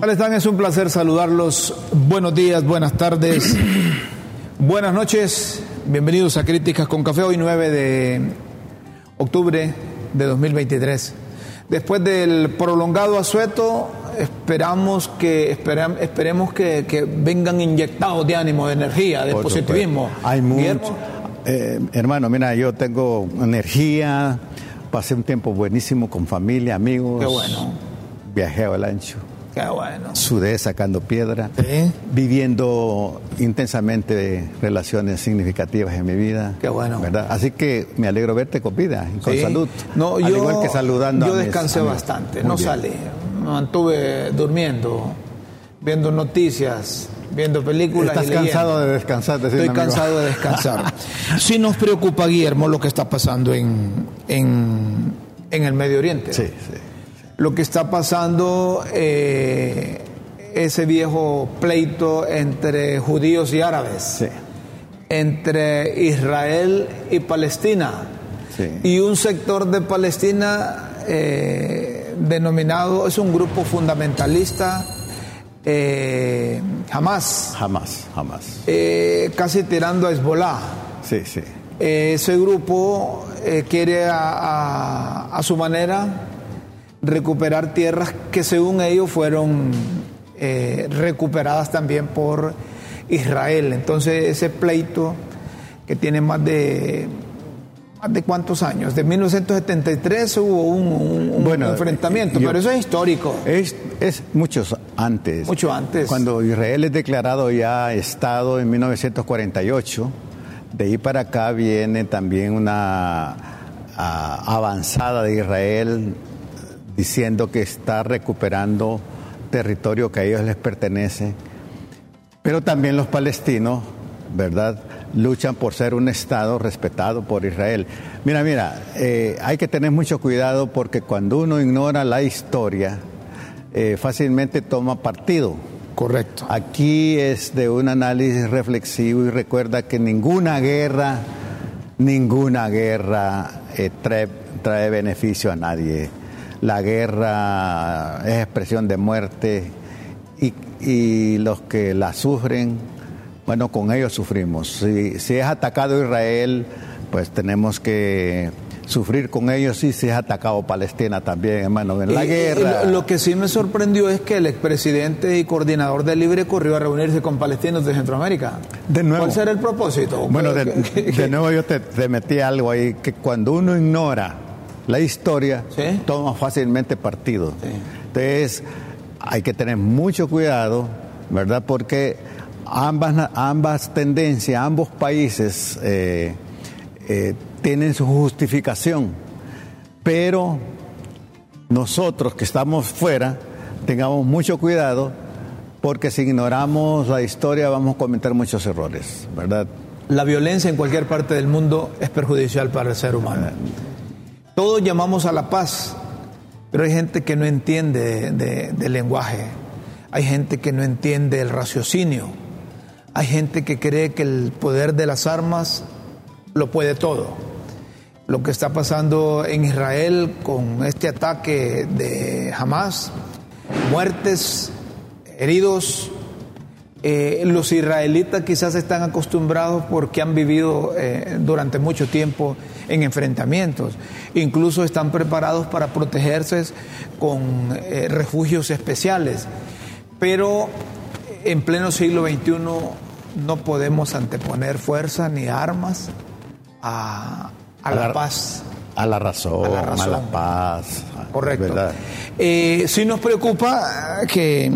¿Cómo están? Es un placer saludarlos. Buenos días, buenas tardes, buenas noches. Bienvenidos a Críticas con Café, hoy 9 de octubre de 2023. Después del prolongado asueto, esperamos que esperemos que, que, vengan inyectados de ánimo, de energía, de positivismo. Hay mucho. Eh, hermano, mira, yo tengo energía, pasé un tiempo buenísimo con familia, amigos. Qué bueno. Viajé al ancho. Qué bueno. Sudé sacando piedra. ¿Sí? Viviendo intensamente relaciones significativas en mi vida. Qué bueno. ¿verdad? Así que me alegro verte con vida y con Sí. salud. No, Al yo, igual que saludando yo a mis descansé bastante, no bien. salí. Me mantuve durmiendo, viendo noticias, viendo películas. Estás y cansado de descansar, Estoy amigo. cansado de descansar. sí nos preocupa, Guillermo, lo que está pasando en, en, en el Medio Oriente. Sí, sí. Lo que está pasando, eh, ese viejo pleito entre judíos y árabes, Sí. entre Israel y Palestina. Sí. Y un sector de Palestina eh, denominado, es un grupo fundamentalista, eh, Hamas, Jamás, jamás. eh, casi tirando a Hezbollah. Sí, sí. Eh, ese grupo eh, quiere a, a- a su manera recuperar tierras que según ellos fueron eh, recuperadas también por Israel. Entonces ese pleito que tiene más de más de cuántos años, de 1973 hubo un, un- un Bueno, enfrentamiento, yo- pero eso es histórico. Es, es muchos antes. Mucho antes. Cuando Israel es declarado ya Estado en 1948, de ahí para acá viene también una ah, avanzada de Israel diciendo que está recuperando territorio que a ellos les pertenece. Pero también los palestinos, ¿verdad? Luchan por ser un Estado respetado por Israel. Mira, mira, eh, hay que tener mucho cuidado porque cuando uno ignora la historia, eh, fácilmente toma partido. Correcto. Aquí es de un análisis reflexivo y recuerda que ninguna guerra, ninguna guerra eh, trae, trae beneficio a nadie. La guerra es expresión de muerte y, y los que la sufren, bueno, con ellos sufrimos. Si, si es atacado Israel, pues tenemos que sufrir con ellos y si es atacado Palestina también, hermano. En la Y- y guerra. Lo, lo que sí me sorprendió es que el expresidente y coordinador de Libre corrió a reunirse con palestinos de Centroamérica. De nuevo. ¿Cuál será el propósito? Bueno, de, ¿Qué- qué- de nuevo yo te, te metí algo ahí, que cuando uno ignora la historia, Sí. toma fácilmente partido. Sí. Entonces, hay que tener mucho cuidado, ¿verdad? Porque ambas, ambas tendencias, ambos países eh, eh, tienen su justificación, pero nosotros que estamos fuera, tengamos mucho cuidado, porque si ignoramos la historia vamos a cometer muchos errores, ¿verdad? La violencia en cualquier parte del mundo es perjudicial para el ser humano. Todos llamamos a la paz, pero hay gente que no entiende de- de- del lenguaje. Hay gente que no entiende el raciocinio. Hay gente que cree que el poder de las armas lo puede todo. Lo que está pasando en Israel con este ataque de Hamas, muertes, heridos, eh, los israelitas quizás están acostumbrados porque han vivido eh, durante mucho tiempo en enfrentamientos. Incluso están preparados para protegerse con eh, refugios especiales. Pero en pleno siglo XXI no podemos anteponer fuerza ni armas a, a la, paz. A la razón, A a la la, razón. paz. Correcto. Eh, sí nos preocupa que,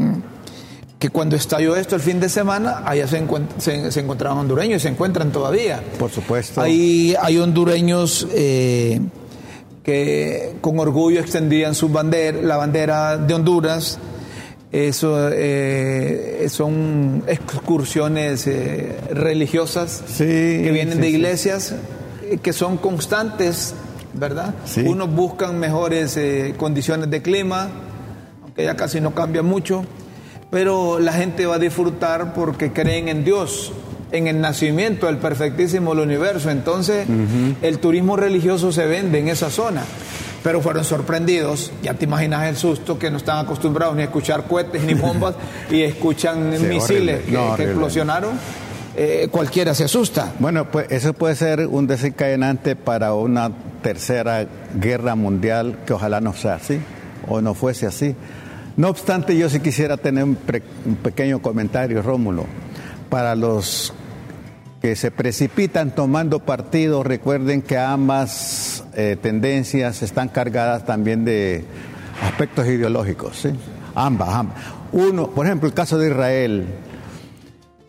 que cuando estalló esto el fin de semana, allá se, se, se encontraban hondureños y se encuentran todavía. Por supuesto. Hay, hay hondureños eh, que con orgullo extendían su bandera, la bandera de Honduras. Eso eh, son excursiones eh, religiosas Sí, que vienen sí, de iglesias que son constantes, ¿verdad? Sí. Unos buscan mejores eh, condiciones de clima, aunque ya casi no cambia mucho, pero la gente va a disfrutar porque creen en Dios, en el nacimiento del perfectísimo del universo. Entonces, el turismo religioso se vende en esa zona. pero fueron sorprendidos. Ya te imaginas el susto que no están acostumbrados ni a escuchar cohetes ni bombas y escuchan Sí, misiles que, No, que explosionaron. Eh, cualquiera se asusta. Bueno, pues eso puede ser un desencadenante para una tercera guerra mundial que ojalá no sea así o no fuese así. No obstante, yo sí quisiera tener un, pre- un pequeño comentario, Rómulo. Para los que se precipitan tomando partido, recuerden que ambas eh, tendencias están cargadas también de aspectos ideológicos, ¿sí? Ambas, ambas. Uno, por ejemplo, el caso de Israel.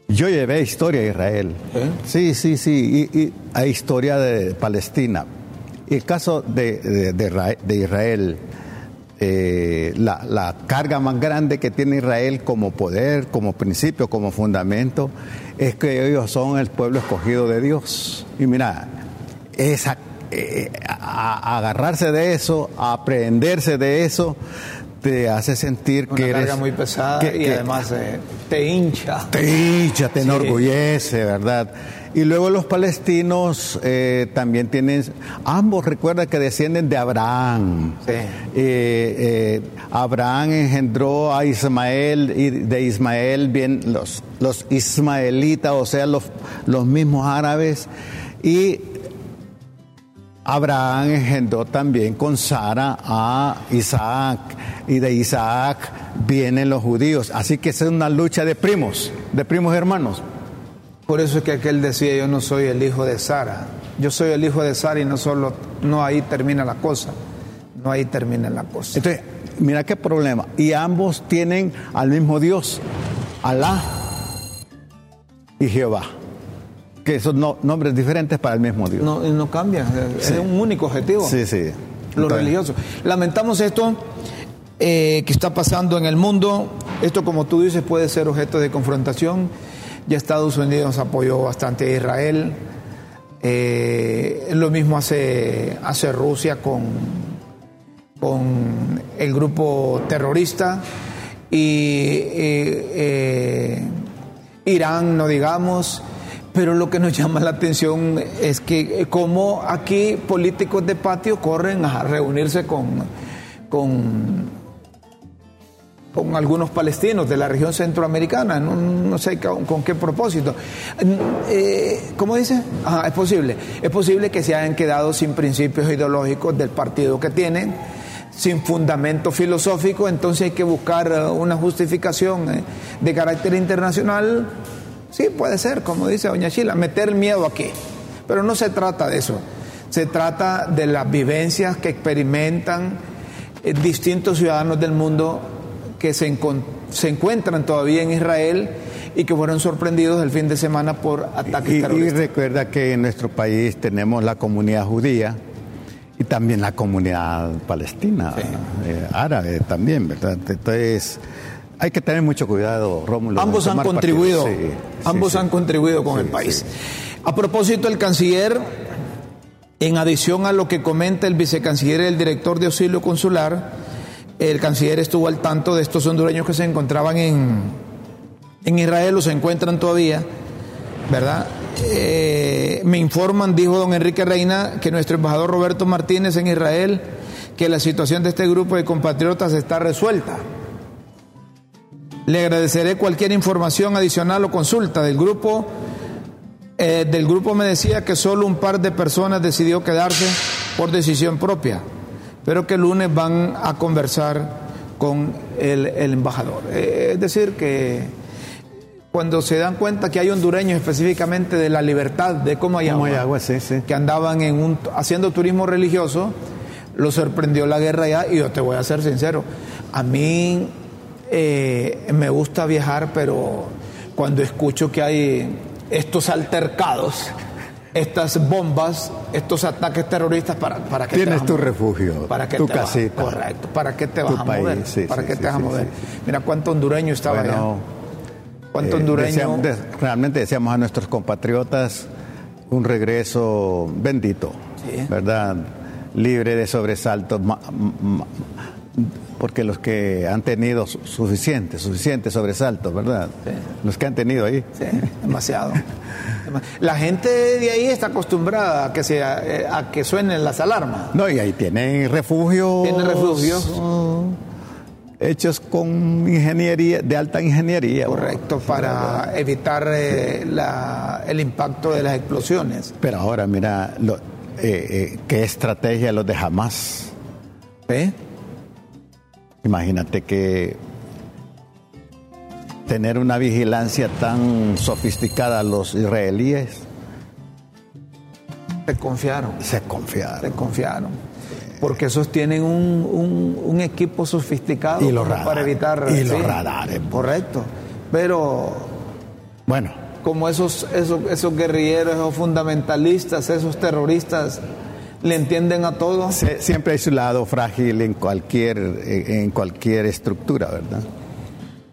Yo llevé historia de Israel. ¿Eh? Sí, sí, sí. Y, y hay historia de Palestina. Y el caso de Israel, eh, la, la carga más grande que tiene Israel como poder, como principio, como fundamento, es que ellos son el pueblo escogido de Dios. Y mira, esa, eh, a- a agarrarse de eso, a aprenderse de eso, te hace sentir Una que eres... carga muy pesada que- y que- además eh, te hincha. te hincha, te Sí. enorgullece, ¿verdad? Y luego los palestinos eh, también tienen, ambos recuerda que descienden de Abraham. Sí. Eh, eh, Abraham engendró a Ismael y de Ismael vienen los, los ismaelitas, o sea, los, los mismos árabes. Y Abraham engendró también con Sara a Isaac y de Isaac vienen los judíos. Así que es una lucha de primos, de primos hermanos. Por eso es que aquel decía, yo no soy el hijo de Sara. Yo soy el hijo de Sara y no solo, no ahí termina la cosa. No ahí termina la cosa. Entonces, mira qué problema. Y ambos tienen al mismo Dios, Alá y Jehová, que son no- nombres diferentes para el mismo Dios. No, no cambia, es un único objetivo. Sí, sí. Lo Entonces, religioso. Lamentamos esto eh, que está pasando en el mundo. Esto, como tú dices, puede ser objeto de confrontación. Ya Estados Unidos apoyó bastante a Israel. Eh, lo mismo hace, hace Rusia con, con el grupo terrorista. Y eh, Irán, no digamos. Pero lo que nos llama la atención es que como aquí políticos de patio corren a reunirse con, con, con algunos palestinos de la región centroamericana, no, no sé con, qué propósito. Eh, ¿Cómo dice? Ajá, es posible. Es posible que se hayan quedado sin principios ideológicos del partido que tienen, sin fundamento filosófico, entonces hay que buscar eh, una justificación eh, de carácter internacional. Sí, puede ser, como dice doña Chila, meter miedo aquí. Pero no se trata de eso. Se trata de las vivencias que experimentan distintos ciudadanos del mundo que se, encuentran todavía en Israel y que fueron sorprendidos el fin de semana por ataques Y, y terroristas. recuerda que en nuestro país tenemos la comunidad judía y también la comunidad palestina, eh, árabe también, ¿verdad? Entonces, hay que tener mucho cuidado, Rómulo. Ambos han contribuido. Sí, ambos sí, sí. han contribuido con el país. A propósito, el canciller, en adición a lo que comenta el vicecanciller y el director de auxilio consular, el canciller estuvo al tanto de estos hondureños que se encontraban en, en Israel o se encuentran todavía, ¿verdad? Eh, me informan, dijo don Enrique Reina, que nuestro embajador Roberto Martínez en Israel, que la situación de este grupo de compatriotas está resuelta. Le agradeceré cualquier información adicional o consulta del grupo. Eh, del grupo me decía que solo un par de personas decidió quedarse por decisión propia, pero que el lunes van a conversar con el, el embajador. Eh, es decir, que cuando se dan cuenta que hay hondureños específicamente de la libertad de Comayagua, Comayagua, sí, sí. que andaban en un, haciendo turismo religioso, lo sorprendió la guerra allá y yo te voy a ser sincero, a mí eh, me gusta viajar, pero cuando escucho que hay estos altercados, estas bombas, estos ataques terroristas, ¿para, para qué te Tienes tu refugio, ¿Para qué tu te vas- casita. correcto. ¿Para qué te vas a país, mover? sí, ¿Para sí, qué sí, te vas a mover? Mira cuánto hondureño estaba allá. Bueno, Cuánto eh, hondureño. deseamos- realmente deseamos a nuestros compatriotas un regreso bendito, Sí. ¿verdad? Libre de sobresaltos, ma- ma- porque los que han tenido suficiente, suficiente sobresalto, ¿verdad? Los que han tenido ahí. Sí, demasiado. La gente de ahí está acostumbrada a que, se, eh, a que suenen las alarmas. No, y ahí tienen refugios. Tienen refugios. hechos con ingeniería, de alta ingeniería. Correcto, para evitar eh, la, el impacto de las explosiones. Pero ahora, mira, lo, eh, qué estrategia los de Hamas. ¿Eh? Imagínate que tener una vigilancia tan sofisticada a los israelíes. Se confiaron. Se confiaron. Se confiaron. Porque esos tienen un, un, equipo sofisticado y los para evitar. Y los radares. Correcto. Pero. Bueno. Como esos, esos, esos guerrilleros, esos fundamentalistas, esos terroristas le entienden a todos. siempre hay su lado frágil en cualquier, en cualquier estructura, ¿verdad?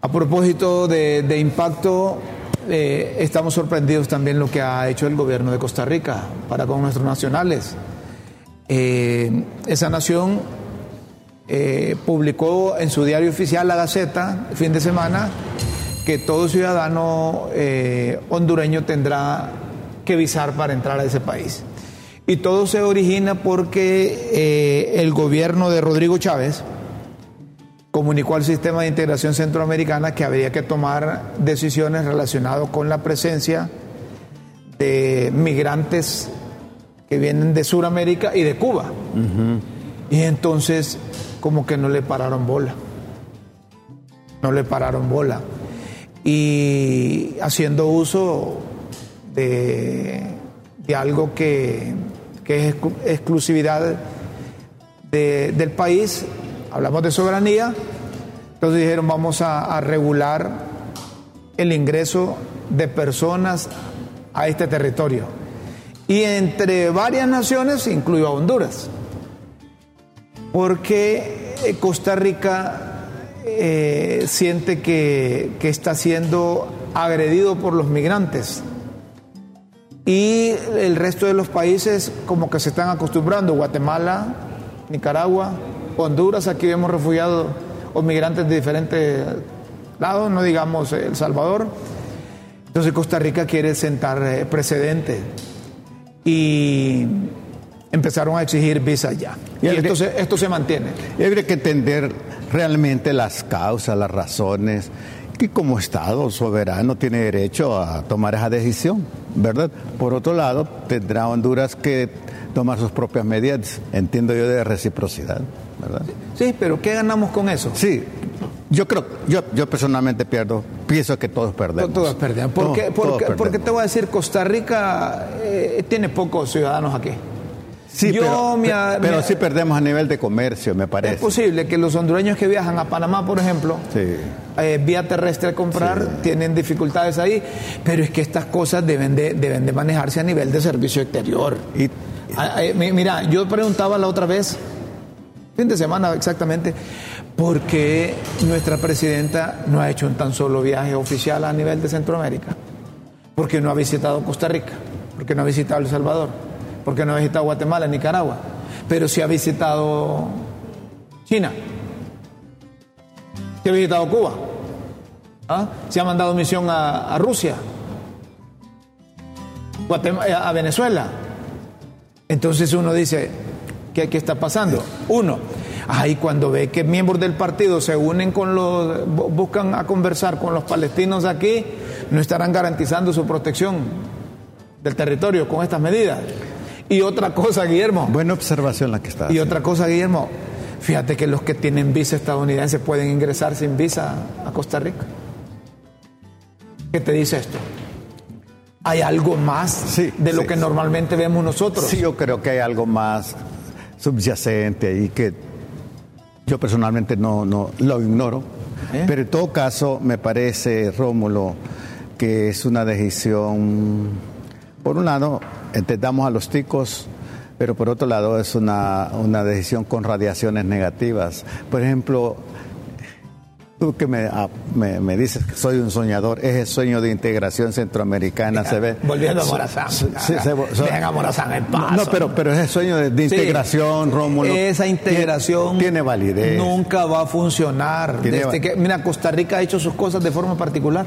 A propósito de, impacto, eh, estamos sorprendidos también lo que ha hecho el gobierno de Costa Rica para con nuestros nacionales. Eh, esa nación eh, publicó en su diario oficial, La Gaceta, el fin de semana, que todo ciudadano hondureño tendrá que visar para entrar a ese país. Y todo se origina porque eh, el gobierno de Rodrigo Chávez comunicó al sistema de integración centroamericana que habría que tomar decisiones relacionadas con la presencia de migrantes que vienen de Sudamérica y de Cuba. Y entonces como que no le pararon bola. No le pararon bola. Y haciendo uso de, de algo que que es exclusividad del país, hablamos de soberanía, entonces dijeron vamos a, regular el ingreso de personas a este territorio. Y entre varias naciones incluyó a Honduras, porque eh, Costa Rica eh, siente que, que está siendo agredido por los migrantes y el resto de los países como que se están acostumbrando, Guatemala, Nicaragua, Honduras, aquí vemos refugiados o migrantes de diferentes lados, no digamos El Salvador. Entonces Costa Rica quiere sentar eh, precedentes y empezaron a exigir visa ya. Y, esto, se, esto se mantiene. Y habría que entender realmente las causas, las razones que como Estado soberano tiene derecho a tomar esa decisión, ¿verdad? Por otro lado, tendrá Honduras que tomar sus propias medidas, entiendo yo, de reciprocidad, ¿verdad? Sí, pero ¿qué ganamos con eso? Sí, yo creo, yo, yo personalmente pierdo, pienso que todos perdemos. Todos perdemos. porque, porque, te voy a decir, Costa Rica eh, tiene pocos ciudadanos aquí. Sí, pero, sí perdemos a nivel de comercio, me parece. Es posible que los hondureños que viajan a Panamá, por ejemplo, eh, vía terrestre a comprar, tienen dificultades ahí, pero es que estas cosas deben de, deben de manejarse a nivel de servicio exterior. Y, ah, eh, mira, yo preguntaba la otra vez, fin de semana exactamente, ¿por qué nuestra presidenta no ha hecho un tan solo viaje oficial a nivel de Centroamérica? ¿Por qué no ha visitado Costa Rica? ¿Por qué no ha visitado El Salvador? Porque no ha visitado Guatemala, Nicaragua, pero sí ha visitado China, sí ha visitado Cuba, ¿Ah? se ha mandado misión a, Rusia, eh, a Venezuela. Entonces uno dice, ¿qué, qué está pasando? Uno, ahí cuando ve que miembros del partido se unen con los, buscan a conversar con los palestinos aquí, no estarán garantizando su protección del territorio con estas medidas. Y otra cosa, Guillermo. Buena observación la que está. Y otra cosa, Guillermo. Fíjate que los que tienen visa estadounidense pueden ingresar sin visa a Costa Rica. ¿Qué te dice esto? ¿Hay algo más de lo que normalmente vemos nosotros? Sí, yo creo que hay algo más subyacente y que yo personalmente no, no lo ignoro. ¿Eh? Pero en todo caso, me parece, Rómulo, que es una decisión, por un lado, entendamos a los ticos, pero por otro lado es una, decisión con radiaciones negativas. Por ejemplo, Tú que me, ah, me, me, dices que soy un soñador, ese sueño de integración centroamericana se ve. Volviendo a Morazán. Sí, Dejen a Morazán en paz. No, pero, pero ese sueño de, de integración, sí, Rómulo. Esa integración tiene, tiene, validez. Nunca va a funcionar. Desde que, mira, Costa Rica ha hecho sus cosas de forma particular.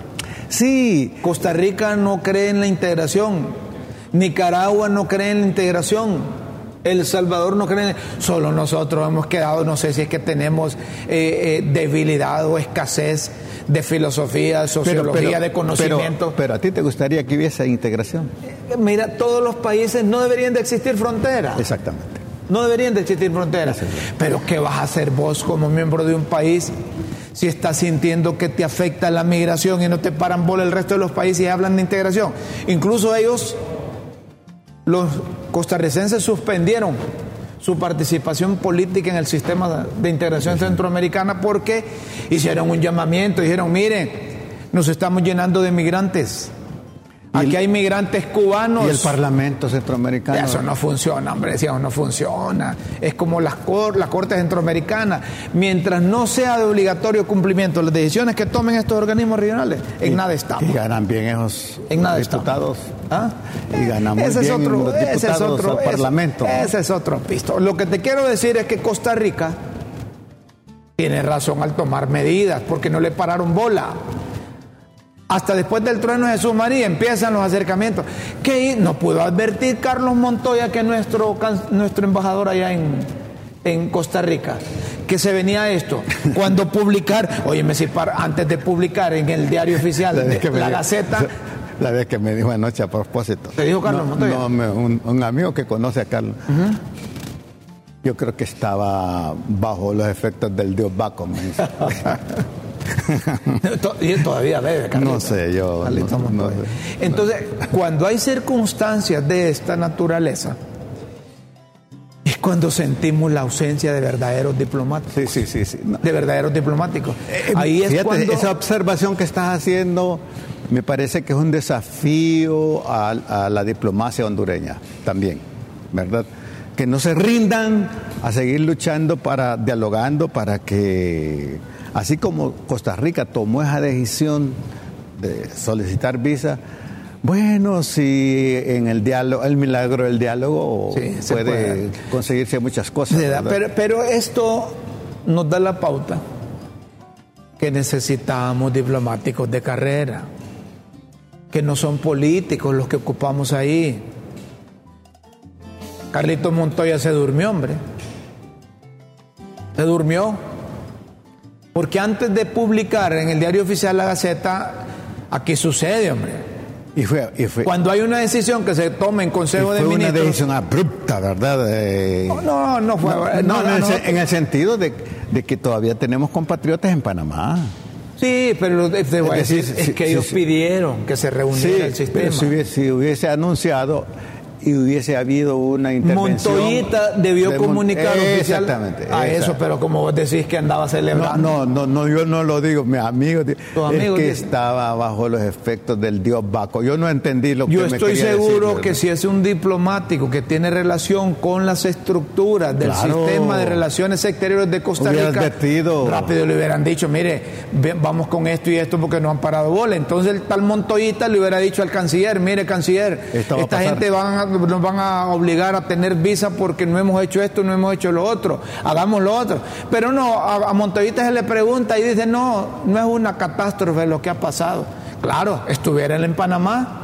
Sí. Costa Rica no cree en la integración. Nicaragua no cree en la integración. El Salvador no cree, solo nosotros hemos quedado, no sé si es que tenemos eh, eh, debilidad o escasez de filosofía, sociología, pero, pero, de conocimiento. Pero, pero, a ti te gustaría que hubiese integración. Mira, todos los países no deberían de existir fronteras. Exactamente. No deberían de existir fronteras. Pero ¿qué vas a hacer vos como miembro de un país si estás sintiendo que te afecta la migración y no te paran bola el resto de los países y hablan de integración? Incluso ellos los costarricenses suspendieron su participación política en el sistema de integración centroamericana porque hicieron un llamamiento, dijeron, miren, nos estamos llenando de migrantes. Aquí hay migrantes cubanos. Y el Parlamento Centroamericano. Eso no funciona, hombre, decíamos, no funciona. Es como las, cor la Corte Centroamericana. Mientras no sea de obligatorio cumplimiento las decisiones que tomen estos organismos regionales, en y, nada estamos. Y ganan bien esos en nada diputados. ¿Ah? Y ganamos ese bien es otro, los diputados ese es otro, al Parlamento. Ese, ese es otro pisto. Lo que te quiero decir es que Costa Rica tiene razón al tomar medidas, porque no le pararon bola. Hasta después del trueno de Jesús María empiezan los acercamientos. ¿Qué no pudo advertir Carlos Montoya, que es nuestro, nuestro embajador allá en, en Costa Rica, que se venía esto? Cuando publicar, oye, me antes de publicar en el diario oficial, la, la Gaceta. La vez que me dijo anoche a propósito. ¿Te dijo Carlos no, Montoya? No, un, un, amigo que conoce a Carlos. Uh -huh. Yo creo que estaba bajo los efectos del dios Baco, me dice. todavía bebe, Carlito. No sé, yo. Carlito no, no, Entonces, cuando hay circunstancias de esta naturaleza, es cuando sentimos la ausencia de verdaderos diplomáticos. Sí, sí, sí. sí. De verdaderos diplomáticos. Eh, Ahí es fíjate, cuando... esa observación que estás haciendo me parece que es un desafío a, a la diplomacia hondureña también, ¿verdad? Que no se rindan a seguir luchando para, dialogando para que Así como Costa Rica tomó esa decisión de solicitar visa, bueno, si en el diálogo, el milagro del diálogo sí, puede, puede, conseguirse muchas cosas. Pero, pero, esto nos da la pauta que necesitamos diplomáticos de carrera, que no son políticos los que ocupamos ahí. Carlito Montoya se durmió, hombre. Se durmió. Porque antes de publicar en el diario oficial La Gaceta, aquí sucede, hombre. Y fue, y fue, Cuando hay una decisión que se toma en Consejo y de fue Ministros. una decisión abrupta, ¿verdad? Eh, no, no, no fue. No, no, no, en, el, en, el, sentido de, de, que todavía tenemos compatriotas en Panamá. Sí, pero te voy a decir, es, decir, es que sí, ellos sí, pidieron que se reuniera el sistema. Pero si hubiese, si hubiese anunciado y hubiese habido una intervención. Montoyita debió de comunicar oficial exactamente, a exacto. eso, pero como vos decís que andaba celebrando. No, no, no, yo no lo digo, mi amigo, ¿Tu es que estaba bajo los efectos del dios Baco. Yo no entendí lo que Yo me estoy quería seguro decir, que si es un diplomático que tiene relación con las estructuras del Claro. sistema de relaciones exteriores de Costa Rica, rápido le hubieran dicho, mire, vamos con esto y esto porque no han parado bola. Entonces el tal Montoyita le hubiera dicho al canciller, mire canciller, esta gente van a- nos van a obligar a tener visa porque no hemos hecho esto, no hemos hecho lo otro, hagamos lo otro. Pero no, a, a se le pregunta y dice, no, no es una catástrofe lo que ha pasado. Claro, estuviera él en Panamá,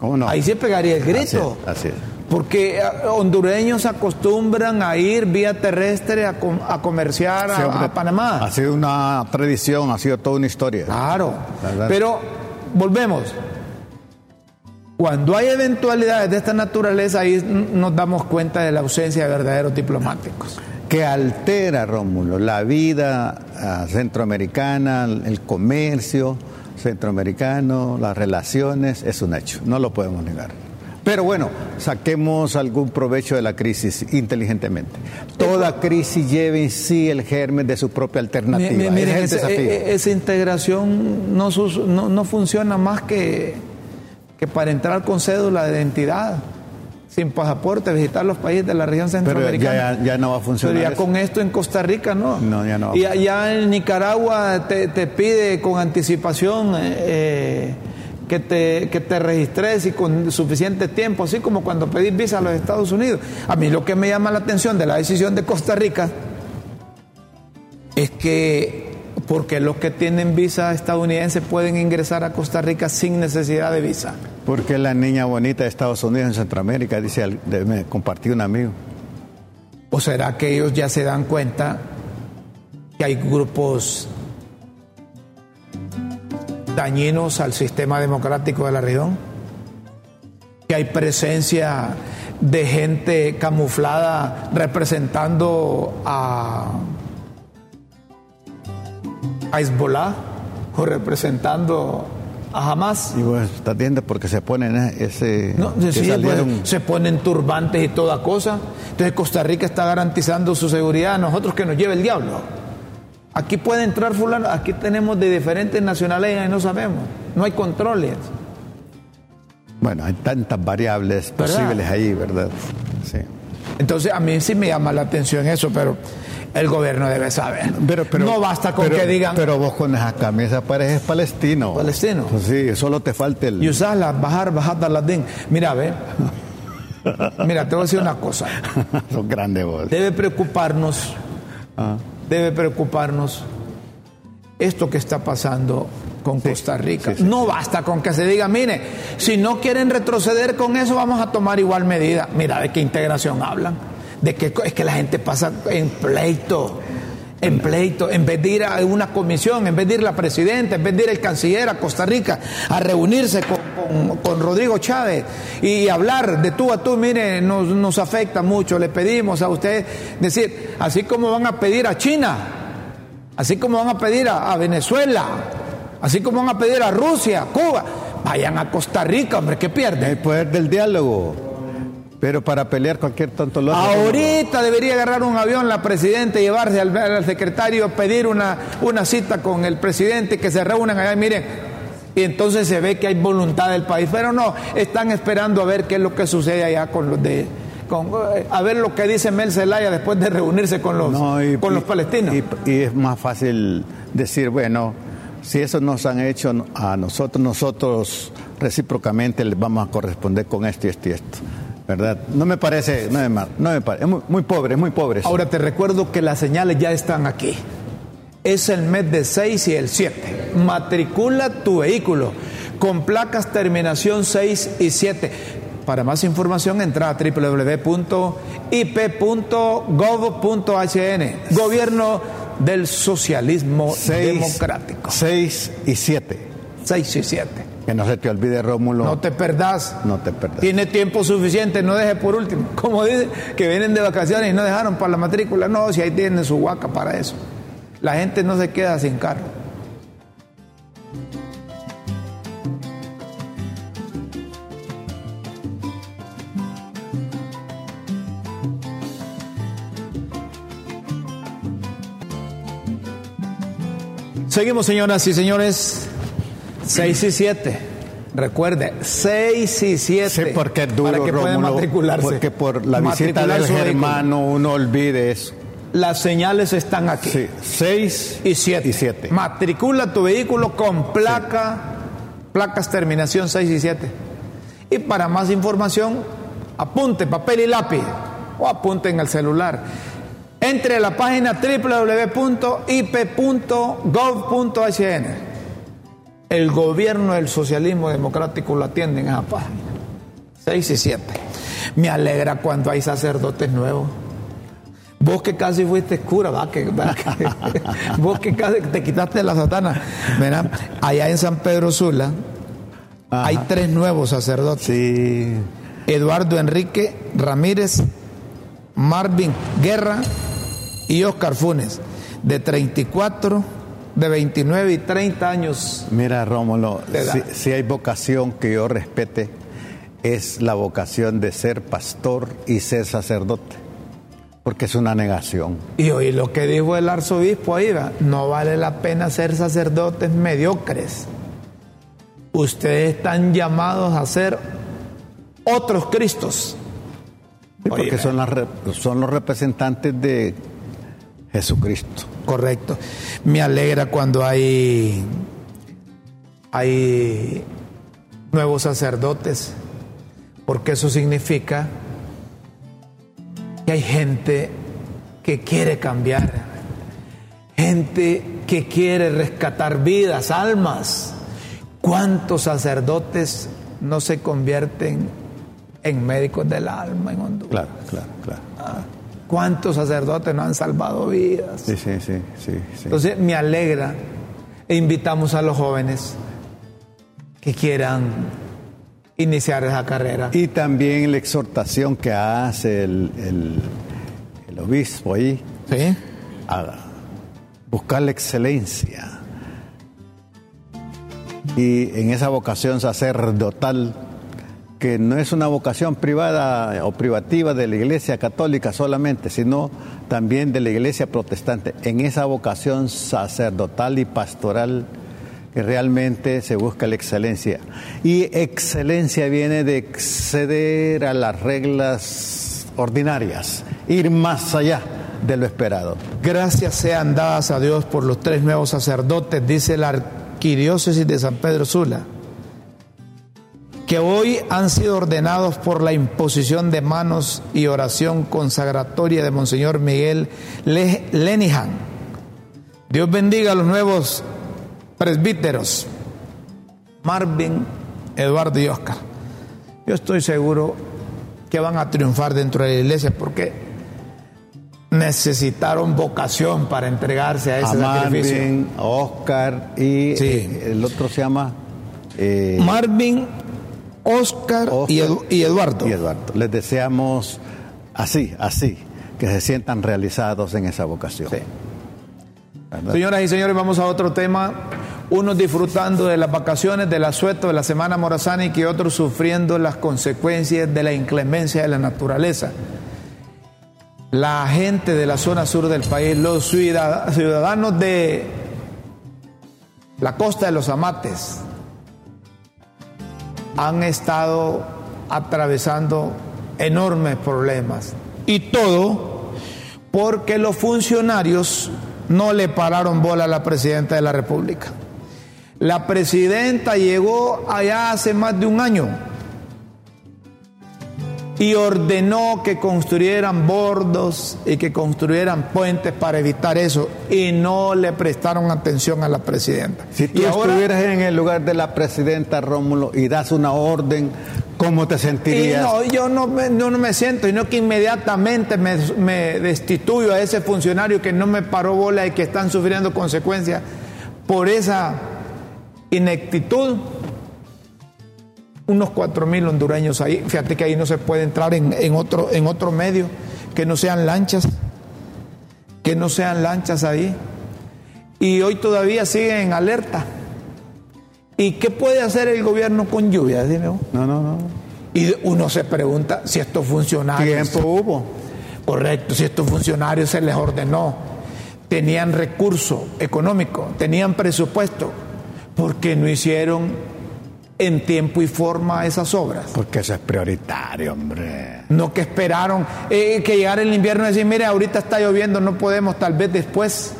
¿Cómo no? ahí sí pegaría el Así grito. es, así es. Porque eh, hondureños acostumbran a ir vía terrestre a, com- a comerciar a, Sí, hombre, a Panamá. Ha sido una tradición, ha sido toda una historia. Claro. Pero volvemos. Cuando hay eventualidades de esta naturaleza, ahí nos damos cuenta de la ausencia de verdaderos diplomáticos. que altera, Rómulo, la vida ah, centroamericana, el comercio centroamericano, las relaciones, es un hecho, no lo podemos negar. Pero bueno, saquemos algún provecho de la crisis inteligentemente. Toda crisis lleva en sí el germen de su propia alternativa. Mi- mi- miren, Ese es el ese- desafío. e- e- esa integración no, no- no funciona más que, que para entrar con cédula de identidad. sin pasaporte visitar los países de la región centroamericana. Pero ya, no va a funcionar. Pero ya con esto en Costa Rica no. No, ya no. Y allá en Nicaragua te, pide con anticipación eh, eh, que, te, que te registres y con suficiente tiempo, así como cuando pedís visa a los Estados Unidos. A mí lo que me llama la atención de la decisión de Costa Rica es que porque los que tienen visa estadounidense pueden ingresar a Costa Rica sin necesidad de visa. Porque la niña bonita de Estados Unidos en Centroamérica, dice, me compartió un amigo. ¿O será que ellos ya se dan cuenta que hay grupos dañinos al sistema democrático de la región? Que hay presencia de gente camuflada representando a a Hezbollah o representando a Hamas. Y bueno, está viendo porque se ponen ese. No, pues, se ponen turbantes y toda cosa. Entonces Costa Rica está garantizando su seguridad a nosotros que nos lleve el diablo. Aquí puede entrar fulano, aquí tenemos de diferentes nacionalidades y no sabemos. No hay controles. Bueno, hay tantas variables posibles ahí, ¿verdad? Sí. Entonces a mí sí me llama la atención eso, pero el gobierno debe saber. Pero, no basta con que digan. Pero vos con esa camisa pareces palestino. Palestino. Pues sí, solo te falta el. Y usás la bajar, bajar din. Mira, ve. Mira, te voy a decir una cosa. Son grandes vos. Debe preocuparnos. Ah. Debe preocuparnos esto que está pasando con Costa Rica. no basta con que se diga, mire, si no quieren retroceder con eso, vamos a tomar igual medida. Mira, ¿de qué integración hablan? De que es que la gente pasa en pleito, en pleito, en vez de ir a una comisión, en vez de ir la presidenta, en vez de ir el canciller a Costa Rica a reunirse con, Rodrigo Chávez y hablar de tú a tú, mire, nos, nos afecta mucho, le pedimos a usted decir, así como van a pedir a China, así como van a pedir a, a Venezuela, así como van a pedir a Rusia, Cuba, vayan a Costa Rica, hombre, ¿qué pierden? El poder del diálogo. Pero para pelear cualquier tonto loco. Ahorita debería agarrar un avión la presidenta, llevarse al, secretario, pedir una, una cita con el presidente, que se reúnan allá y miren. Y entonces se ve que hay voluntad del país. Pero no, están esperando a ver qué es lo que sucede allá con los de. a ver lo que dice Mel Zelaya después de reunirse con los, con los palestinos. y es más fácil decir, bueno, si eso nos han hecho a nosotros, nosotros recíprocamente les vamos a corresponder con esto y esto y esto. ¿Verdad? No me parece, no me, no me parece, es muy, pobre, es muy pobre. Ahora te recuerdo que las señales ya están aquí. Es el mes de 6 y el 7. Matricula tu vehículo con placas terminación 6 y 7. Para más información entra a www.ip.gov.hn. Gobierno del Socialismo Democrático. 6 y 7. 6 y 7. Que no se te olvide, Rómulo. No te perdás. No te perdás. Tiene tiempo suficiente, no deje por último. Como dice, que vienen de vacaciones y no dejaron para la matrícula. No, si ahí tienen su huaca para eso. La gente no se queda sin carro. Seguimos, señoras y señores. 6 y 7. Recuerde, 6 y 7. Sí, porque es duro, para que puedan matricularse. Porque por la visita del hermano uno olvide eso. Las señales están aquí. Sí, 6 y 7. Y 7. Matricula tu vehículo con placa, placas terminación 6 y 7. Y para más información, apunte papel y lápiz o apunte en el celular. Entre a la página www.ip.gov.hn el gobierno del socialismo democrático lo atiende en esa página. 6 y 7. Me alegra cuando hay sacerdotes nuevos. Vos que casi fuiste cura, ¿va? Que, vos que casi te quitaste la satana. Mira, allá en San Pedro Sula hay tres nuevos sacerdotes. Sí. Eduardo Enrique Ramírez, Marvin Guerra y Oscar Funes, de 34 de 29 y 30 años. Mira, Rómulo, si, hay vocación que yo respete, es la vocación de ser pastor y ser sacerdote, porque es una negación. Y hoy lo que dijo el arzobispo ahí, no vale la pena ser sacerdotes mediocres. Ustedes están llamados a ser otros Cristos. porque son, las, son los representantes de Jesucristo. Correcto. Me alegra cuando hay, hay nuevos sacerdotes, porque eso significa que hay gente que quiere cambiar, gente que quiere rescatar vidas, almas. ¿Cuántos sacerdotes no se convierten en médicos del alma en Honduras? Claro, claro, claro. Ah, ¿Cuántos sacerdotes no han salvado vidas? Sí, sí, sí, sí, sí. Entonces me alegra e invitamos a los jóvenes que quieran iniciar esa carrera. Y también la exhortación que hace el, el, el obispo ahí ¿Sí? a buscar la excelencia. Y en esa vocación sacerdotal, que no es una vocación privada o privativa de la Iglesia Católica solamente, sino también de la Iglesia Protestante, en esa vocación sacerdotal y pastoral que realmente se busca la excelencia. Y excelencia viene de exceder a las reglas ordinarias, ir más allá de lo esperado. Gracias sean dadas a Dios por los tres nuevos sacerdotes, dice la arquidiócesis de San Pedro Sula, que hoy han sido ordenados por la imposición de manos y oración consagratoria de Monseñor Miguel Lenihan. Dios bendiga a los nuevos presbíteros, Marvin, Eduardo y Oscar. Yo estoy seguro que van a triunfar dentro de la iglesia porque necesitaron vocación para entregarse a ese a sacrificio. Marvin, Oscar y Sí. el otro se llama eh, Marvin, Oscar, y, Oscar Edu- y Eduardo. y Eduardo. Les deseamos así, así, que se sientan realizados en esa vocación. Señoras y señores, vamos a otro tema. Unos disfrutando de las vacaciones, del asueto de la Semana Morazana y que otros sufriendo las consecuencias de la inclemencia de la naturaleza. La gente de la zona sur del país, los ciudad- ciudadanos de la costa de los Amates, han estado atravesando enormes problemas. Y todo porque los funcionarios no le pararon bola a la presidenta de la República. La presidenta llegó allá hace más de un año y ordenó que construyeran bordos y que construyeran puentes para evitar eso y no le prestaron atención a la presidenta. Si tú y ahora estuvieras en el lugar de la presidenta Rómulo y das una orden, ¿cómo te Y sentirías? no, yo no me, no, no me siento, sino que inmediatamente me, me destituyo a ese funcionario que no me paró bola y que están sufriendo consecuencias por esa ineptitud. Unos cuatro mil hondureños ahí, fíjate que ahí no se puede entrar en, en otro, en otro medio, que no sean lanchas, que no sean lanchas ahí. Y hoy todavía siguen en alerta. ¿Y qué puede hacer el gobierno con lluvia? Dime vos. No, no, no. Y uno se pregunta si estos funcionarios. Tiempo hubo. Correcto, si estos funcionarios se les ordenó, tenían recurso económico, tenían presupuesto, ¿por qué no hicieron en tiempo y forma esas obras? Porque eso es prioritario, hombre. No que esperaron eh, que llegara el invierno y decir, mire, ahorita está lloviendo, no podemos, tal vez después.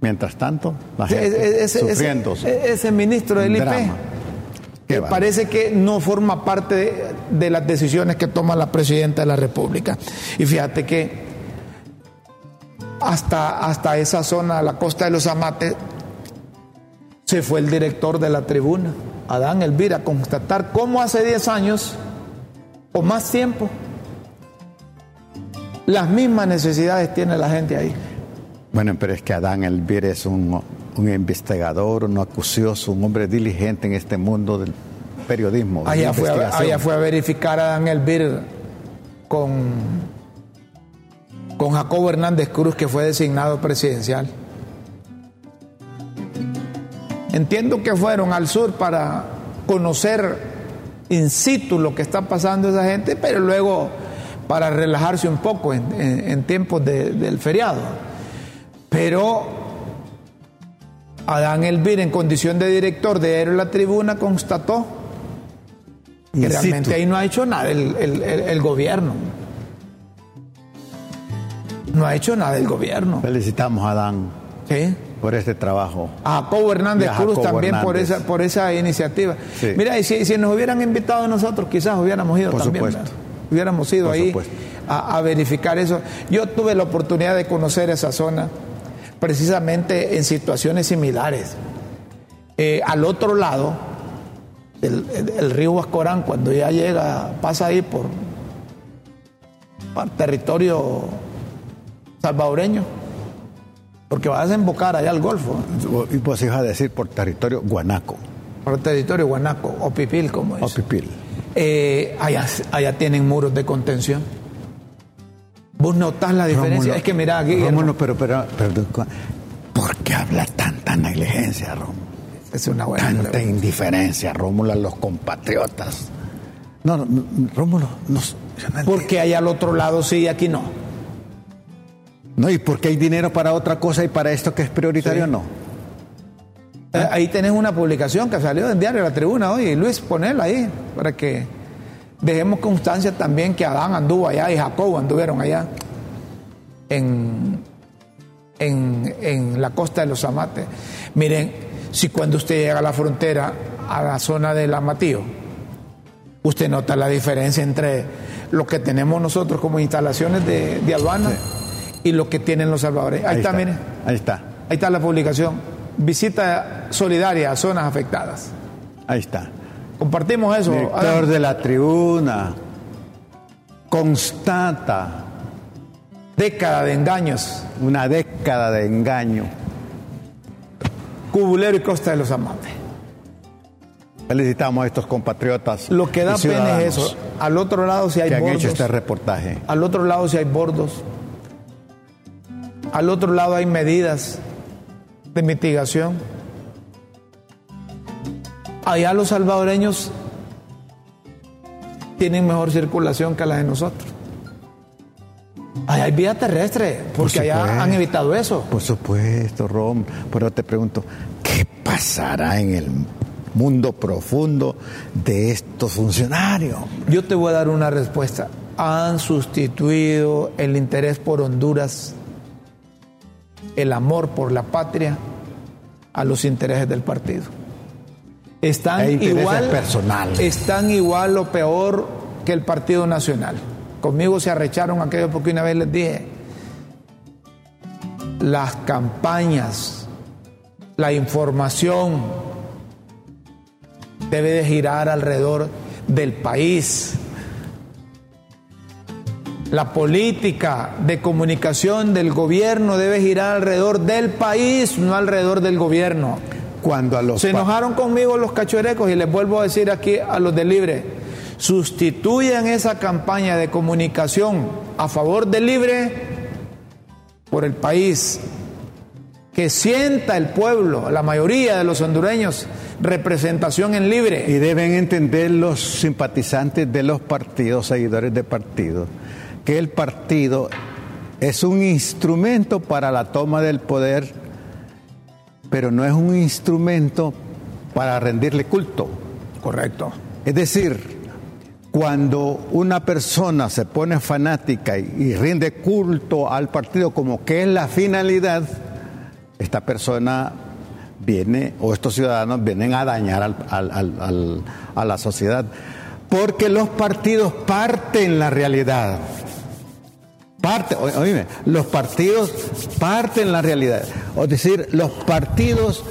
Mientras tanto, la gente ese- ese- sufriendo. ese ministro del IP. que bárbaro. parece que no forma parte de, de las decisiones que toma la presidenta de la República. Y fíjate que hasta, hasta esa zona, la costa de los Amates, se fue el director de la tribuna, Adán Elvira, a constatar cómo hace 10 años o más tiempo las mismas necesidades tiene la gente ahí. Bueno, pero es que Adán Elvira es un, un investigador, un acucioso, un hombre diligente en este mundo del periodismo. Allá fue, a, investigación. allá fue a verificar a Dan Elvir con, con Jacobo Hernández Cruz, que fue designado presidencial. Entiendo que fueron al sur para conocer in situ lo que está pasando esa gente, pero luego para relajarse un poco en, en- en tiempos de- del feriado. Pero Adán Elvir, en condición de director de Aero La Tribuna, constató que In realmente ahí no ha hecho nada el, el- el- el gobierno. No ha hecho nada el gobierno. Felicitamos a Adán ¿Sí? Por este trabajo. A Jacobo Hernández Y a Jacobo Cruz también por esa, por esa iniciativa. Sí. Mira, y si, si nos hubieran invitado a nosotros, quizás hubiéramos ido Por también. Hubiéramos ido Por ahí a, a verificar eso. Yo tuve la oportunidad de conocer esa zona precisamente en situaciones similares. Eh, al otro lado, el, el- el río Huascorán, cuando ya llega, pasa ahí por, por territorio salvadoreño, porque vas a desembocar allá al Golfo, Y vos ibas a decir por territorio guanaco por territorio guanaco o pipil, como es. o pipil. Eh, allá, allá tienen muros de contención. Vos notás la diferencia. Rómulo, es que mira aquí, Rómulo, pero, pero, pero, ¿por qué habla tanta negligencia, Rómulo? es una buena Tanta pregunta. indiferencia, Rómulo, a los compatriotas. No, no, Rómulo, no. Porque allá al otro lado sí y aquí no. No, ¿y por qué hay dinero para otra cosa y para esto que es prioritario no? Eh, ahí tenés una publicación que salió del diario La Tribuna hoy. Luis, ponela ahí para que dejemos constancia también que Adán anduvo allá y Jacob anduvieron allá en, en, en la costa de los Amates. Miren, si cuando usted llega a la frontera, a la zona del Amatío, usted nota la diferencia entre lo que tenemos nosotros como instalaciones de, de aduana y lo que tienen los salvadoreños. Ahí, está, miren. Ahí está, Ahí está la publicación. Visita solidaria a zonas afectadas. ahí está. Compartimos eso. Director Adam. de la tribuna constata Década de engaños. una década de engaño. Cubulero y Costa de los Amantes. Felicitamos a estos compatriotas. Lo que da pena es eso. Al otro lado si hay que han hecho este reportaje. Al otro lado si hay bordos. Al otro lado hay medidas de mitigación. Allá los salvadoreños tienen mejor circulación que la de nosotros. Allá hay vía terrestre, porque allá han evitado eso. Por supuesto, Rom. Pero te pregunto, ¿qué pasará en el mundo profundo de estos funcionarios? Yo te voy a dar una respuesta. Han sustituido el interés por Honduras, el amor por la patria, a los intereses del partido. Están E igual, personales. están igual o peor que el Partido Nacional. Conmigo se arrecharon aquello porque una vez les dije, las campañas, la información debe de girar alrededor del país. La política de comunicación del gobierno debe girar alrededor del país, no alrededor del gobierno. Cuando a los Se enojaron conmigo los cachurecos y les vuelvo a decir aquí a los de Libre, sustituyan esa campaña de comunicación a favor de Libre por el país, que sienta el pueblo, la mayoría de los hondureños, representación en Libre. Y deben entender los simpatizantes de los partidos, seguidores de partidos, que el partido es un instrumento para la toma del poder, pero no es un instrumento para rendirle culto. Correcto. Es decir, cuando una persona se pone fanática y, y rinde culto al partido como que es la finalidad, esta persona viene, o estos ciudadanos vienen a dañar al- al- al- al- a la sociedad. Porque los partidos parten la realidad. Parte, oíme, los partidos parten la realidad. Es decir, los partidos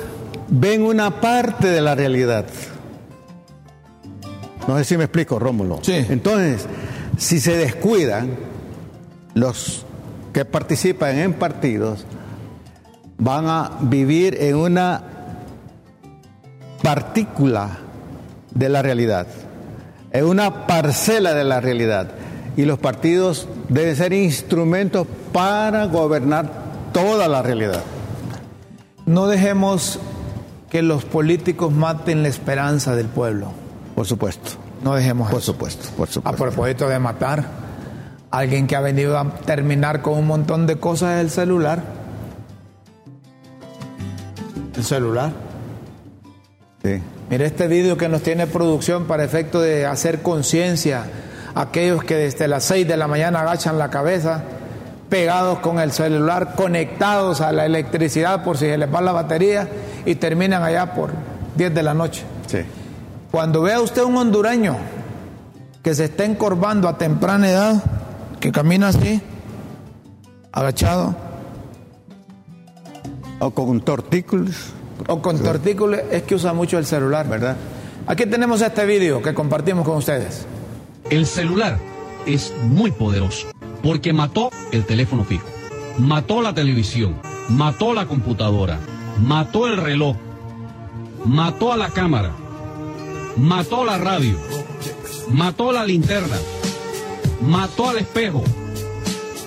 ven una parte de la realidad. No sé si me explico, Rómulo. Sí. Entonces, si se descuidan los que participan en partidos, van a vivir en una partícula de la realidad, en una parcela de la realidad. Y los partidos deben ser instrumentos para gobernar toda la realidad. No dejemos que los políticos maten la esperanza del pueblo. Por supuesto. No dejemos Por eso. supuesto, por A supuesto. propósito de matar, alguien que ha venido a terminar con un montón de cosas es el celular. El celular. Sí. Mira este vídeo que nos tiene producción para efecto de hacer conciencia a aquellos que desde las 6 de la mañana agachan la cabeza pegados con el celular, conectados a la electricidad por si se les va la batería y terminan allá por 10 de la noche. Cuando vea usted un hondureño que se está encorvando a temprana edad, que camina así, agachado. O con tortícolis. O con tortícolis, es que usa mucho el celular. ¿Verdad? Aquí tenemos este vídeo que compartimos con ustedes. El celular es muy poderoso porque mató el teléfono fijo, mató la televisión, mató la computadora, mató el reloj, mató a la cámara, mató la radio, mató la linterna, mató al espejo,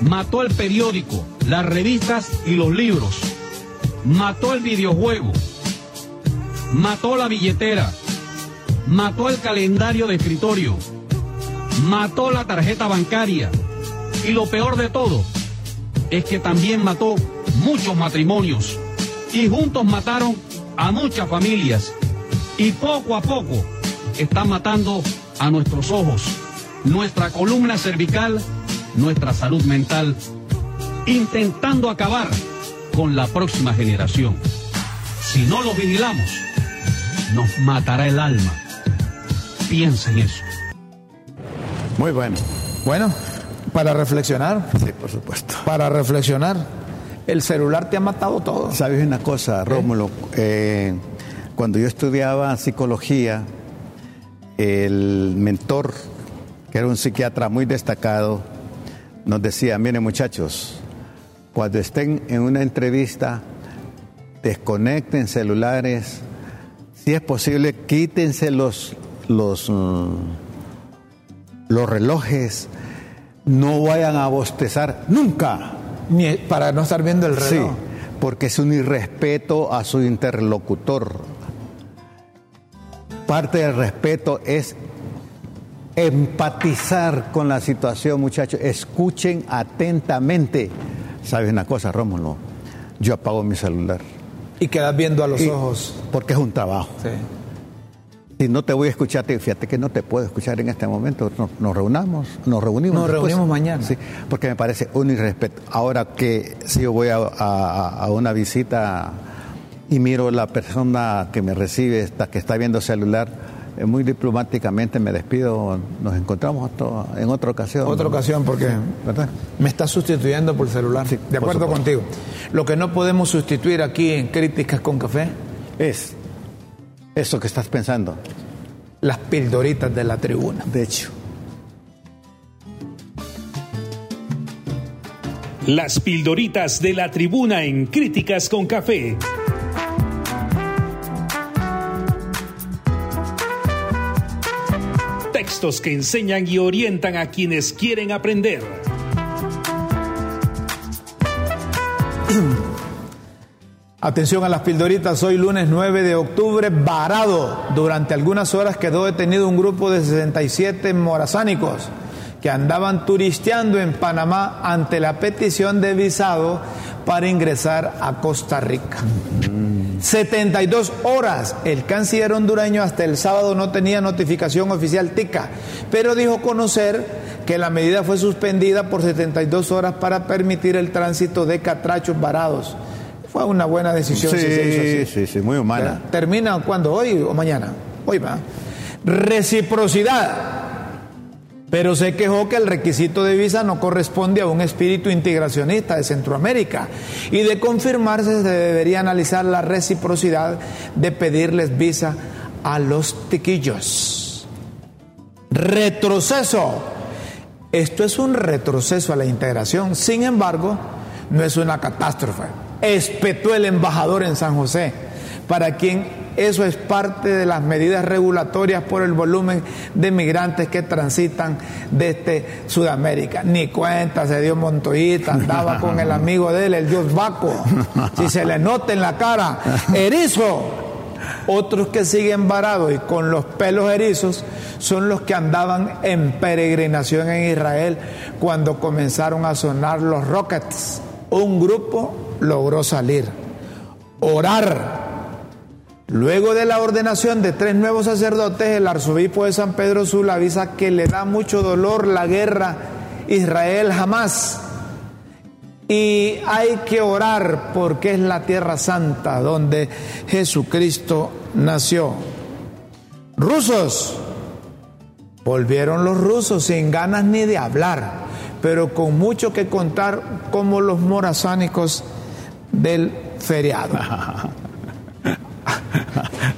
mató el periódico, las revistas y los libros, mató el videojuego, mató la billetera, mató el calendario de escritorio, mató la tarjeta bancaria y lo peor de todo es que también mató muchos matrimonios y juntos mataron a muchas familias y poco a poco está matando a nuestros ojos, nuestra columna cervical, nuestra salud mental, intentando acabar con la próxima generación. Si no lo vigilamos, nos matará el alma. Piensa en eso. Muy bueno. Bueno, para reflexionar. Sí, por supuesto. Para reflexionar. El celular te ha matado todo. ¿Sabes una cosa, Rómulo? Eh, cuando yo estudiaba psicología, el mentor, que era un psiquiatra muy destacado, nos decía, miren muchachos, cuando estén en una entrevista, desconecten celulares, si es posible, quítense los, los, mm, los relojes, no vayan a bostezar nunca. Ni para no estar viendo el reloj. Sí, porque es un irrespeto a su interlocutor. Parte del respeto es empatizar con la situación, muchachos. Escuchen atentamente. ¿Sabes una cosa, Rómulo? Yo apago mi celular. Y quedas viendo a los Y- ojos. Porque es un trabajo. Sí. Si no te voy a escuchar, te- fíjate que no te puedo escuchar en este momento. Nos, nos reunamos, nos reunimos. Nos después. reunimos mañana. Sí, porque me parece un irrespeto. Ahora que si yo voy a, a- a una visita y miro la persona que me recibe, esta, que está viendo celular, eh, muy diplomáticamente me despido. Nos encontramos en otra ocasión. Otra ocasión, porque ¿Verdad? me está sustituyendo por celular. Sí, de acuerdo contigo. Lo que no podemos sustituir aquí en Críticas con Café, Es eso que estás pensando. las pildoritas de la tribuna. De hecho. Las pildoritas de la tribuna en Críticas con Café. Textos que enseñan y orientan a quienes quieren aprender. Atención a las pildoritas, hoy lunes 9 de octubre, varado. Durante algunas horas quedó detenido un grupo de 67 morazánicos que andaban turisteando en Panamá ante la petición de visado para ingresar a Costa Rica. 72 horas. El canciller hondureño hasta el sábado no tenía notificación oficial TICA, pero dijo conocer que la medida fue suspendida por 72 horas para permitir el tránsito de catrachos varados. Fue una buena decisión. Sí, si se hizo así. sí, sí, muy humana. ¿Termina cuándo? ¿Hoy o mañana? Hoy va. Reciprocidad. Pero se quejó que el requisito de visa no corresponde a un espíritu integracionista de Centroamérica y de confirmarse se debería analizar la reciprocidad de pedirles visa a los tiquillos. Retroceso. Esto es un retroceso a la integración. Sin embargo, no es una catástrofe. Espetó el embajador en San José, para quien eso es parte de las medidas regulatorias por el volumen de migrantes que transitan desde Sudamérica. Ni cuenta se dio Montoyita, andaba con el amigo de él, el dios Baco. Si se le nota en la cara, erizo. Otros que siguen varados y con los pelos erizos son los que andaban en peregrinación en Israel cuando comenzaron a sonar los rockets. Un grupo logró salir. Orar. Luego de la ordenación de tres nuevos sacerdotes, el arzobispo de San Pedro Sula avisa que le da mucho dolor la guerra Israel jamás Y hay que orar porque es la tierra santa donde Jesucristo nació. Rusos, volvieron los rusos sin ganas ni de hablar, pero con mucho que contar como los morazánicos del feriado.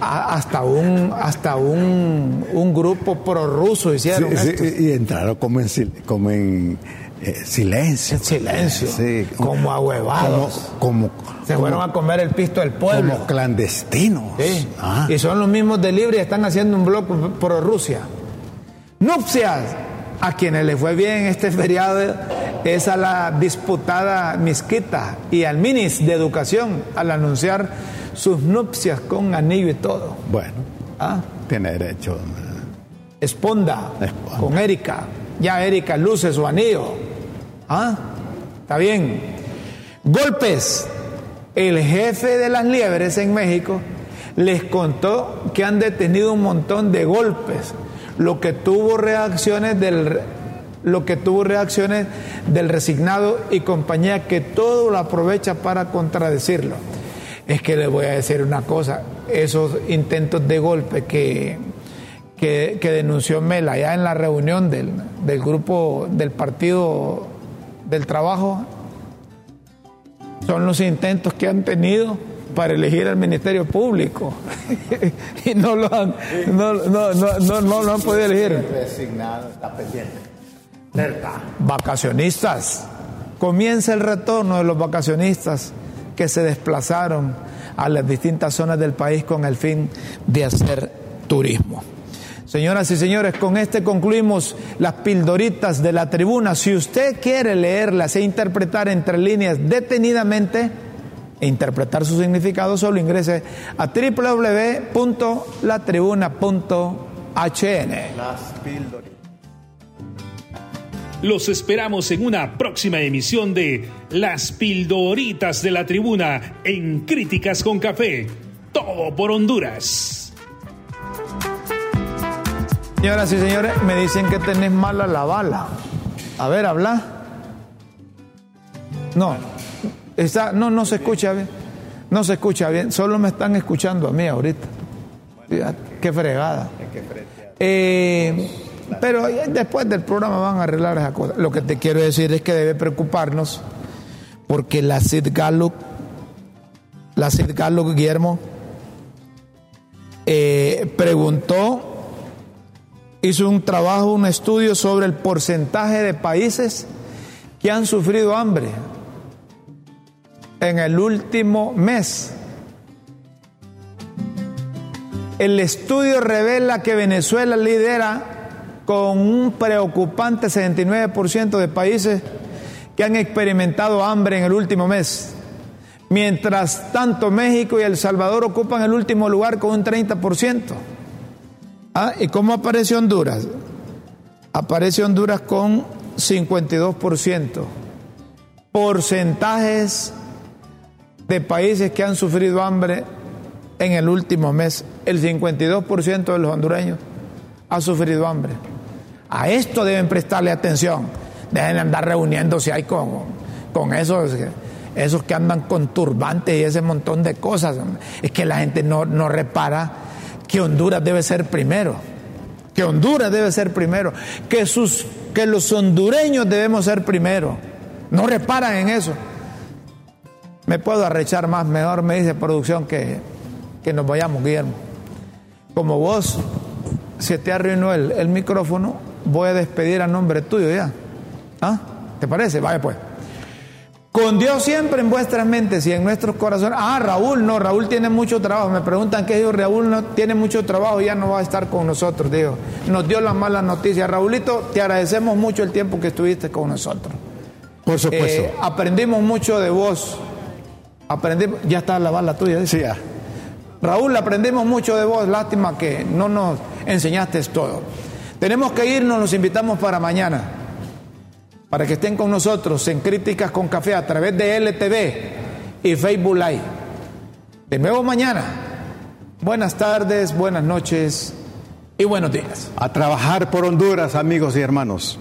hasta un hasta un, un grupo prorruso hicieron y entraron como en, como en eh, silencio. silencio. como ahuevados. Como, Se fueron a comer el pisto del pueblo. Como clandestinos. Ah. Y son los mismos de Libre y están haciendo un blog pro Rusia. Nupcias. A quienes les fue bien este feriado es a la disputada Misquita y al Minis de Educación al anunciar sus nupcias con anillo y todo. Bueno, ¿Ah? tiene derecho. Esponda, con Erika. Ya Erika luce su anillo. ¿Ah? Está bien. Golpes. El jefe de las liebres en México les contó que han detenido un montón de golpes, lo que tuvo reacciones del lo que tuvo reacciones del resignado y compañía que todo lo aprovecha para contradecirlo. Es que le voy a decir una cosa, esos intentos de golpe que, que, denunció Mela ya en la reunión del, del grupo del partido del trabajo son los intentos que han tenido para elegir al Ministerio Público y no lo han, no, no, no, no, lo han podido elegir. Resignado, está pendiente. Vacacionistas. Comienza el retorno de los vacacionistas que se desplazaron a las distintas zonas del país con el fin de hacer turismo. Señoras y señores, con este concluimos las pildoritas de la tribuna. Si usted quiere leerlas e interpretar entre líneas detenidamente e interpretar su significado, solo ingrese a www.latribuna.hn. Las pildoritas. Los esperamos en una próxima emisión de Las pildoritas de la tribuna en Críticas con Café. Todo por Honduras. Señoras y señores, me dicen que tenés mala la bala. A ver, habla. No, está, no, no se escucha bien. No se escucha bien. Solo me están escuchando a mí ahorita. Qué fregada. Eh, pero después del programa van a arreglar esa cosa. Lo que te quiero decir es que debe preocuparnos porque la Sid Gallup, la Sid Gallup Guillermo, eh, preguntó hizo un trabajo, un estudio sobre el porcentaje de países que han sufrido hambre en el último mes. El estudio revela que Venezuela lidera con un preocupante 69% de países que han experimentado hambre en el último mes. Mientras tanto, México y El Salvador ocupan el último lugar con un 30%. Ah, ¿y cómo aparece Honduras? Aparece Honduras con 52%. Porcentajes de países que han sufrido hambre en el último mes. El 52% de los hondureños ha sufrido hambre. A esto deben prestarle atención. Dejen de andar reuniéndose ahí con, con esos, esos que andan con turbantes y ese montón de cosas. Es que la gente no, no repara que Honduras debe ser primero, que Honduras debe ser primero, que, sus, que los hondureños debemos ser primero. No reparan en eso. Me puedo arrechar más, mejor me dice producción que, que nos vayamos, Guillermo. Como vos se te arruinó el, el micrófono, voy a despedir a nombre tuyo ya. ¿Ah? ¿Te parece? Vaya pues. Con Dios siempre en vuestras mentes y en nuestros corazones. Ah, Raúl, no, Raúl tiene mucho trabajo. Me preguntan qué digo, Raúl no tiene mucho trabajo, ya no va a estar con nosotros, digo. Nos dio las malas noticias. Raúlito, te agradecemos mucho el tiempo que estuviste con nosotros. Por supuesto. Eh, aprendimos mucho de vos. Aprendimos, ya está la bala tuya. Sí, ya. Raúl, aprendimos mucho de vos. Lástima que no nos enseñaste todo. Tenemos que irnos, los invitamos para mañana para que estén con nosotros en Críticas con Café a través de LTV y Facebook Live. De nuevo mañana. Buenas tardes, buenas noches y buenos días. A trabajar por Honduras, amigos y hermanos.